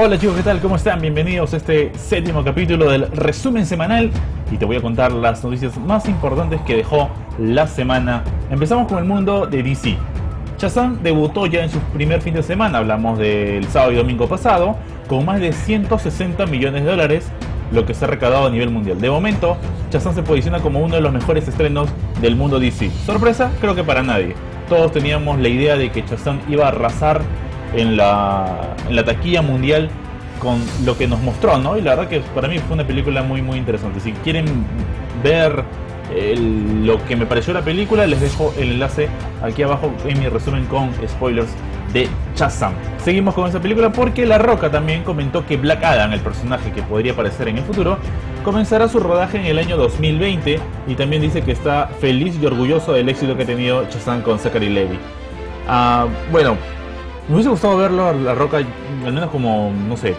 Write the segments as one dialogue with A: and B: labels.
A: Hola chicos, ¿qué tal? ¿Cómo están? Bienvenidos a este séptimo capítulo del resumen semanal y te voy a contar las noticias más importantes que dejó la semana. Empezamos con el mundo de DC. Shazam debutó ya en su primer fin de semana, hablamos del sábado y domingo pasado, con más de 160 millones de dólares, lo que se ha recaudado a nivel mundial. De momento, Shazam se posiciona como uno de los mejores estrenos del mundo DC. ¿Sorpresa? Creo que para nadie. Todos teníamos la idea de que Shazam iba a arrasar en la, taquilla mundial con lo que nos mostró, ¿no? Y la verdad que para mí fue una película muy muy interesante. Si quieren ver lo que me pareció la película, les dejo el enlace aquí abajo en mi resumen con spoilers de Shazam. Seguimos con esa película porque La Roca también comentó que Black Adam, el personaje que podría aparecer en el futuro, comenzará su rodaje en el año 2020 y también dice que está feliz y orgulloso del éxito que ha tenido Shazam con Zachary Levy. Ah, bueno, me hubiese gustado verlo a La Roca, al menos como, no sé,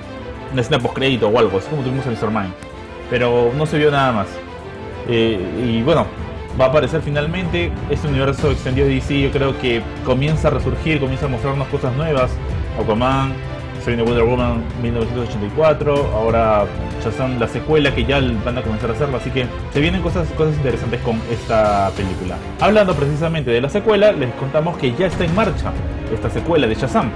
A: una escena post-crédito o algo, así como tuvimos en Mr. Mind. Pero no se vio nada más. Eh, y bueno, va a aparecer finalmente. Este universo extendido de DC yo creo que comienza a resurgir, comienza a mostrarnos cosas nuevas. Aquaman, se viene Wonder Woman 1984, ahora Shazam la secuela que ya van a comenzar a hacerlo, así que se vienen cosas, cosas interesantes con esta película. Hablando precisamente de la secuela, les contamos que ya está en marcha esta secuela de Shazam.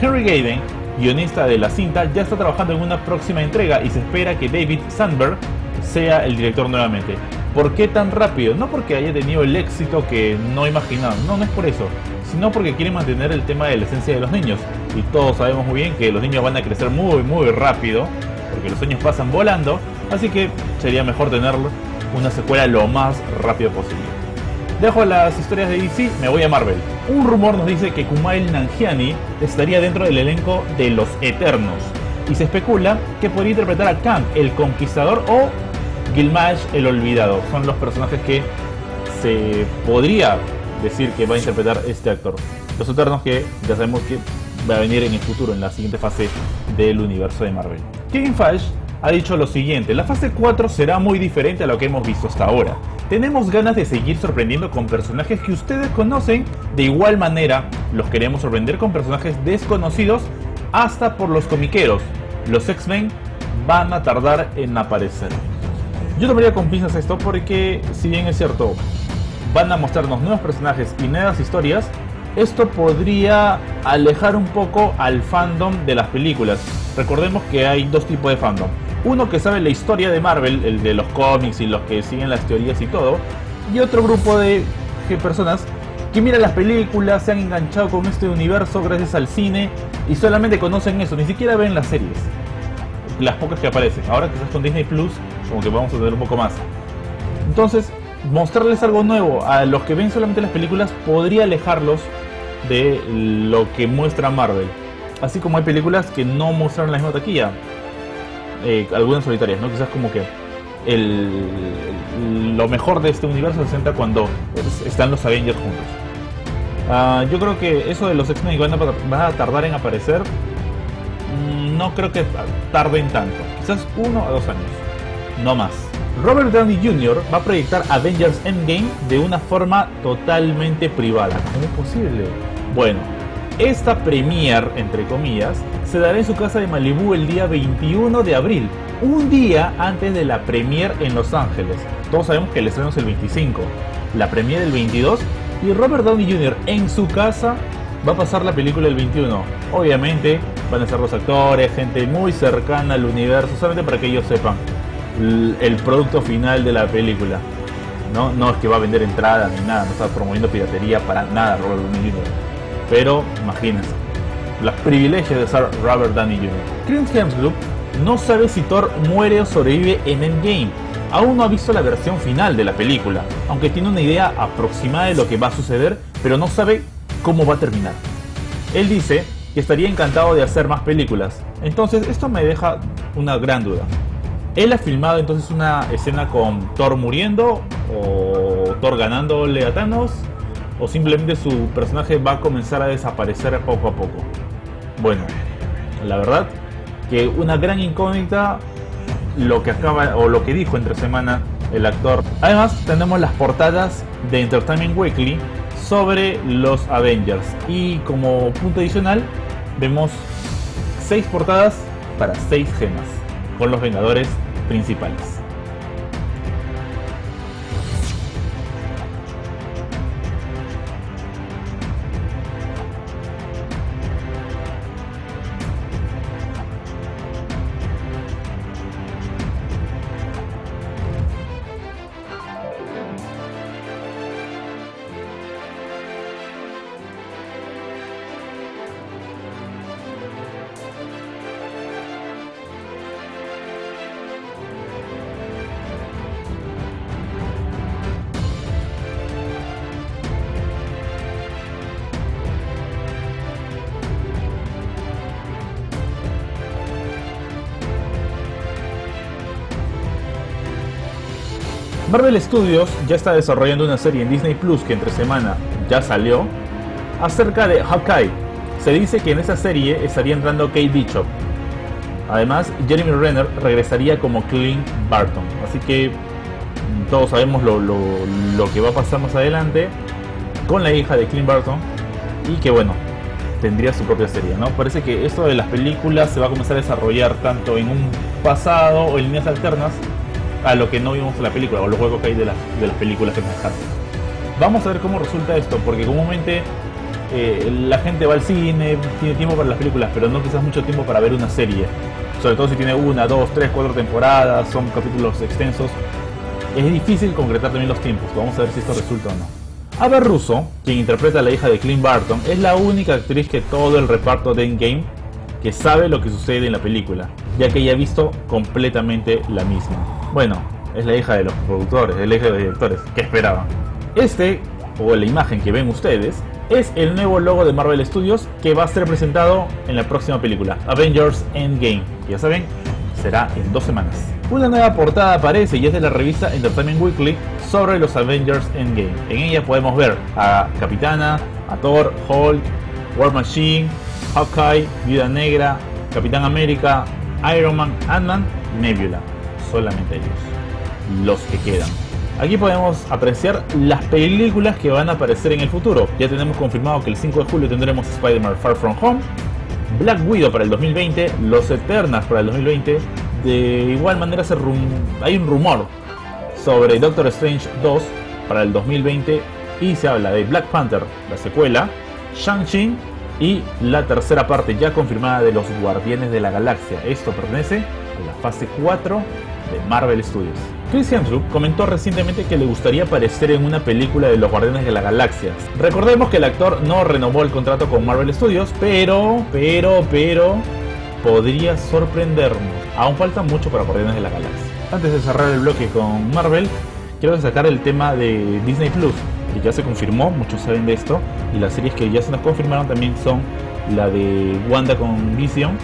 A: Henry Gayden, guionista de la cinta, ya está trabajando en una próxima entrega y se espera que David Sandberg sea el director nuevamente. ¿Por qué tan rápido? No porque haya tenido el éxito que no imaginaban, no, es por eso, sino porque quiere mantener el tema de la esencia de los niños. Y todos sabemos muy bien que los niños van a crecer muy, muy rápido, porque los años pasan volando, así que sería mejor tener una secuela lo más rápido posible. Dejo las historias de DC, me voy a Marvel. Un rumor nos dice que Kumail Nanjiani estaría dentro del elenco de Los Eternos. Y se especula que podría interpretar a Kang, el Conquistador, o Gilmash, el Olvidado. Son los personajes que se podría decir que va a interpretar este actor. Los Eternos que ya sabemos que va a venir en el futuro, en la siguiente fase del universo de Marvel. Kevin Feige ha dicho lo siguiente, la fase 4 será muy diferente a lo que hemos visto hasta ahora. Tenemos ganas de seguir sorprendiendo con personajes que ustedes conocen, de igual manera los queremos sorprender con personajes desconocidos hasta por los comiqueros. Los X-Men van a tardar en aparecer. Yo tomaría con pinzas esto porque si bien es cierto, van a mostrarnos nuevos personajes y nuevas historias, esto podría alejar un poco al fandom de las películas. Recordemos que hay dos tipos de fandom uno que sabe la historia de Marvel, el de los cómics y los que siguen las teorías y todo, y otro grupo de personas que miran las películas, se han enganchado con este universo gracias al cine y solamente conocen eso, ni siquiera ven las series. Las pocas que aparecen. Ahora que estás con Disney Plus, como que vamos a tener un poco más. Entonces, mostrarles algo nuevo a los que ven solamente las películas podría alejarlos de lo que muestra Marvel. Así como hay películas que no muestran la misma taquilla. Eh, algunas solitarias, ¿no? Quizás como que el, lo mejor de este universo se centra cuando están los Avengers juntos. Ah, yo creo que eso de los X-Men van, van a tardar en aparecer. Mm, no creo que tarden tanto. Quizás uno o dos años. No más. Robert Downey Jr. va a proyectar Avengers Endgame de una forma totalmente privada. ¿Cómo es posible? Bueno, esta premiere, entre comillas, se dará en su casa de Malibu el día 21 de abril, un día antes de la premiere en Los Ángeles. Todos sabemos que el estreno es el 25, la premiere el 22 y Robert Downey Jr. en su casa va a pasar la película el 21. Obviamente van a ser los actores, gente muy cercana al universo, solamente para que ellos sepan el producto final de la película. No, no es que va a vender entrada ni nada, no está promoviendo piratería para nada Robert Downey Jr. Pero imagínense, los privilegios de ser Robert Downey Jr. Chris Hemsworth no sabe si Thor muere o sobrevive en Endgame. Aún no ha visto la versión final de la película, aunque tiene una idea aproximada de lo que va a suceder, pero no sabe cómo va a terminar. Él dice que estaría encantado de hacer más películas, entonces esto me deja una gran duda. Él ha filmado entonces una escena con Thor muriendo o Thor ganándole a o simplemente su personaje va a comenzar a desaparecer poco a poco. Bueno, la verdad que una gran incógnita lo que acaba o lo que dijo entre semana el actor. Además, tenemos las portadas de Entertainment Weekly sobre los Avengers y como punto adicional vemos seis portadas para 6 gemas, con los Vengadores principales. Marvel Studios ya está desarrollando una serie en Disney Plus que entre semana ya salió acerca de Hawkeye. Se dice que en esa serie estaría entrando Kate Bishop. Además, Jeremy Renner regresaría como Clint Barton. Así que todos sabemos lo, que va a pasar más adelante con la hija de Clint Barton. Y que bueno, tendría su propia serie, ¿no? Parece que esto de las películas se va a comenzar a desarrollar tanto en un pasado o en líneas alternas a lo que no vimos en la película o los juegos que hay de las, de las películas que nos dejaron. Vamos a ver cómo resulta esto, porque comúnmente eh, la gente va al cine, tiene tiempo para las películas, pero no quizás mucho tiempo para ver una serie. Sobre todo si tiene una, dos, tres, cuatro temporadas, son capítulos extensos. Es difícil concretar también los tiempos. Vamos a ver si esto resulta o no. Ava Russo, quien interpreta a la hija de Clint Barton, es la única actriz que todo el reparto de Endgame que sabe lo que sucede en la película, ya que ella ha visto completamente la misma. Bueno, es la hija de los productores, es la de los directores. ¿Qué esperaban? Este, o la imagen que ven ustedes, es el nuevo logo de Marvel Studios que va a ser presentado en la próxima película, Avengers Endgame. Ya saben, será en dos semanas. Una nueva portada aparece y es de la revista Entertainment Weekly sobre los Avengers Endgame. En ella podemos ver a Capitana, a Thor, Hulk, War Machine, Hawkeye, Viuda Negra, Capitán América, Iron Man, Ant-Man, Nebula solamente ellos, los que quedan. Aquí podemos apreciar las películas que van a aparecer en el futuro. Ya tenemos confirmado que el 5 de julio tendremos Spider-Man Far From Home, Black Widow para el 2020, Los Eternas para el 2020. De igual manera hay un rumor sobre Doctor Strange 2 para el 2020 y se habla de Black Panther, la secuela, Shang-Chi y la tercera parte ya confirmada de los Guardianes de la Galaxia. Esto pertenece a la fase 4 de Marvel Studios. Chris Hemsworth comentó recientemente que le gustaría aparecer en una película de los Guardianes de la Galaxia. Recordemos que el actor no renovó el contrato con Marvel Studios, pero, pero, pero, podría sorprendernos. Aún falta mucho para Guardianes de la Galaxia. Antes de cerrar el bloque con Marvel, quiero destacar el tema de Disney Plus, que ya se confirmó, muchos saben de esto, y las series que ya se nos confirmaron también son la de Wanda con Vision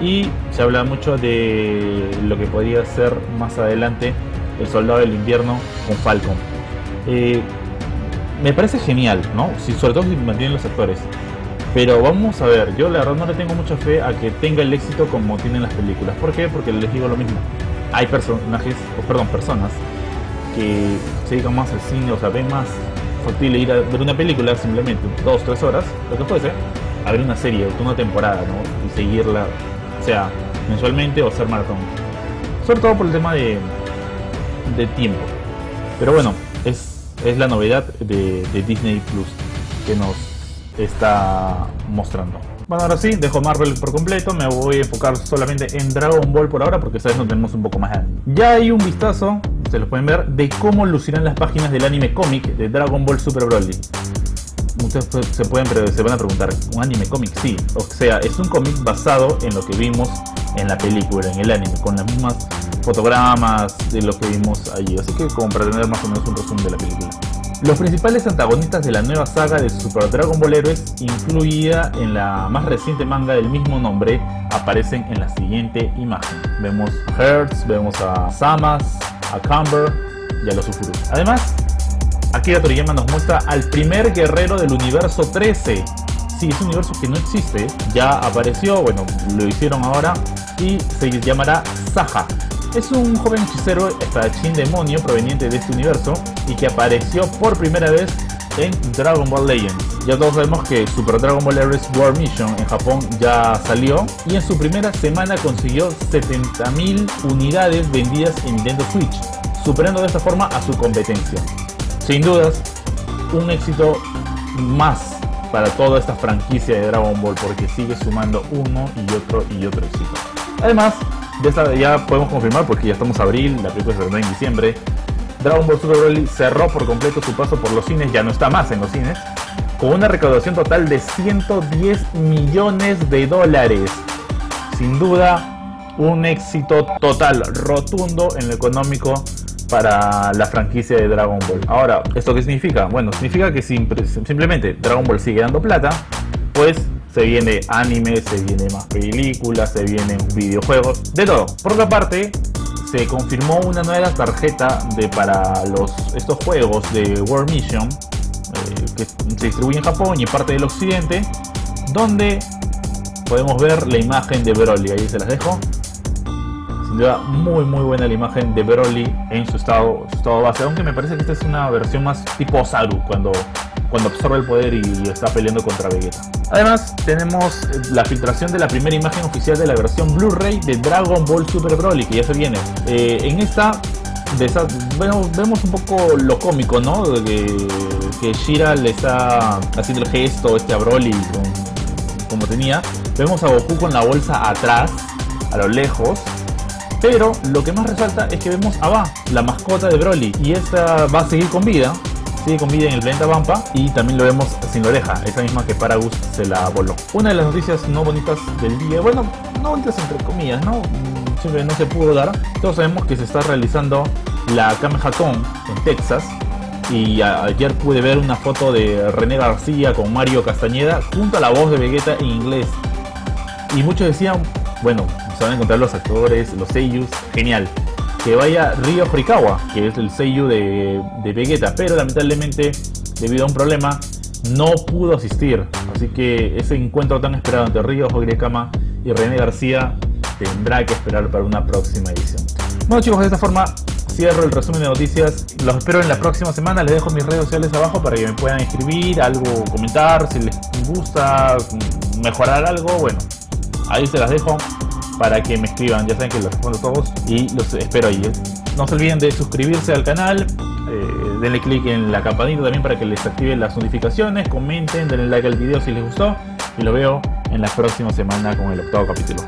A: y se habla mucho de lo que podría ser más adelante el soldado del invierno con Falcon. Eh, me parece genial, ¿no? Si, sobre todo si mantienen los actores. Pero vamos a ver, yo la verdad no le tengo mucha fe a que tenga el éxito como tienen las películas. ¿Por qué? Porque les digo lo mismo. Hay personajes, o perdón, personas que se dedican más al cine, o sea, ven más factible ir a ver una película simplemente dos, tres horas, lo que fuese, a ver una serie, una temporada, ¿no? Y seguirla sea mensualmente o ser maratón. Sobre todo por el tema de, de tiempo. Pero bueno, es, es la novedad de, de Disney Plus que nos está mostrando. Bueno, ahora sí, dejo Marvel por completo, me voy a enfocar solamente en Dragon Ball por ahora porque sabes donde tenemos un poco más Ya hay un vistazo, se lo pueden ver, de cómo lucirán las páginas del anime cómic de Dragon Ball Super Broly ustedes se, pueden, se van a preguntar, ¿un anime cómic? Sí, o sea, es un cómic basado en lo que vimos en la película, en el anime, con las mismas fotogramas de lo que vimos allí. Así que como para tener más o menos un resumen de la película. Los principales antagonistas de la nueva saga de Super Dragon Ball Heroes, incluida en la más reciente manga del mismo nombre, aparecen en la siguiente imagen. Vemos Hertz, vemos a Samas, a Camber y a los Ufurus. Además, Akira Toriyama nos muestra al primer guerrero del universo 13. Sí, es un universo que no existe, ya apareció, bueno, lo hicieron ahora y se llamará Saha. Es un joven hechicero espadachín demonio proveniente de este universo y que apareció por primera vez en Dragon Ball Legends. Ya todos sabemos que Super Dragon Ball Heroes War Mission en Japón ya salió y en su primera semana consiguió 70.000 unidades vendidas en Nintendo Switch, superando de esta forma a su competencia. Sin dudas, un éxito más para toda esta franquicia de Dragon Ball porque sigue sumando uno y otro y otro éxito. Además, ya podemos confirmar porque ya estamos abril, la película se en diciembre. Dragon Ball Super Broly cerró por completo su paso por los cines, ya no está más en los cines, con una recaudación total de 110 millones de dólares. Sin duda, un éxito total, rotundo en lo económico para la franquicia de Dragon Ball. Ahora, ¿esto qué significa? Bueno, significa que simplemente Dragon Ball sigue dando plata, pues se viene anime, se viene más películas, se vienen videojuegos, de todo. Por otra parte, se confirmó una nueva tarjeta de para los estos juegos de World Mission eh, que se distribuye en Japón y parte del occidente, donde podemos ver la imagen de Broly. Ahí se las dejo. Sin duda, muy muy buena la imagen de Broly en su estado, estado base, aunque me parece que esta es una versión más tipo Saru, cuando cuando absorbe el poder y está peleando contra Vegeta. Además, tenemos la filtración de la primera imagen oficial de la versión Blu-ray de Dragon Ball Super Broly, que ya se viene. Eh, en esta, vemos, un poco lo cómico, ¿no? Que, que Shira le está haciendo el gesto este a Broly como tenía. Vemos a Goku con la bolsa atrás, a lo lejos. Pero lo que más resalta es que vemos a Va, la mascota de Broly, y esta va a seguir con vida sigue con en el planeta Vampa y también lo vemos sin la oreja, esa misma que Paragus se la voló. Una de las noticias no bonitas del día, bueno, no bonitas entre comillas, ¿no? Mm, siempre no se pudo dar. Todos sabemos que se está realizando la Kamehacon en Texas y ayer pude ver una foto de René García con Mario Castañeda junto a la voz de Vegeta en inglés. Y muchos decían, bueno, se van a encontrar los actores, los seiyus, genial que vaya Ryo Horikawa, que es el seiyuu de, de Vegeta, pero lamentablemente, debido a un problema, no pudo asistir. Así que ese encuentro tan esperado entre Ryo Horikawa y René García tendrá que esperar para una próxima edición. Bueno chicos, de esta forma cierro el resumen de noticias. Los espero en la próxima semana. Les dejo mis redes sociales abajo para que me puedan escribir, algo comentar, si les gusta mejorar algo. Bueno, ahí se las dejo para que me escriban. Ya saben que los respondo todos y los espero ahí. No se olviden de suscribirse al canal, eh, denle click en la campanita también para que les activen las notificaciones, comenten, denle like al video si les gustó y lo veo en la próxima semana con el octavo capítulo.